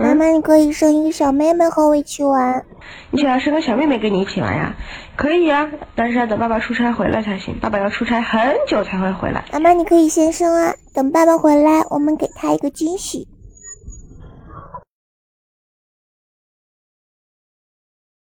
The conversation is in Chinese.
妈妈你可以生一个小妹妹和我一起玩。你想要生个小妹妹跟你一起玩呀。可以呀但是要等爸爸出差回来才行爸爸要出差很久才会回来。妈妈你可以先生啊等爸爸回来我们给他一个惊喜。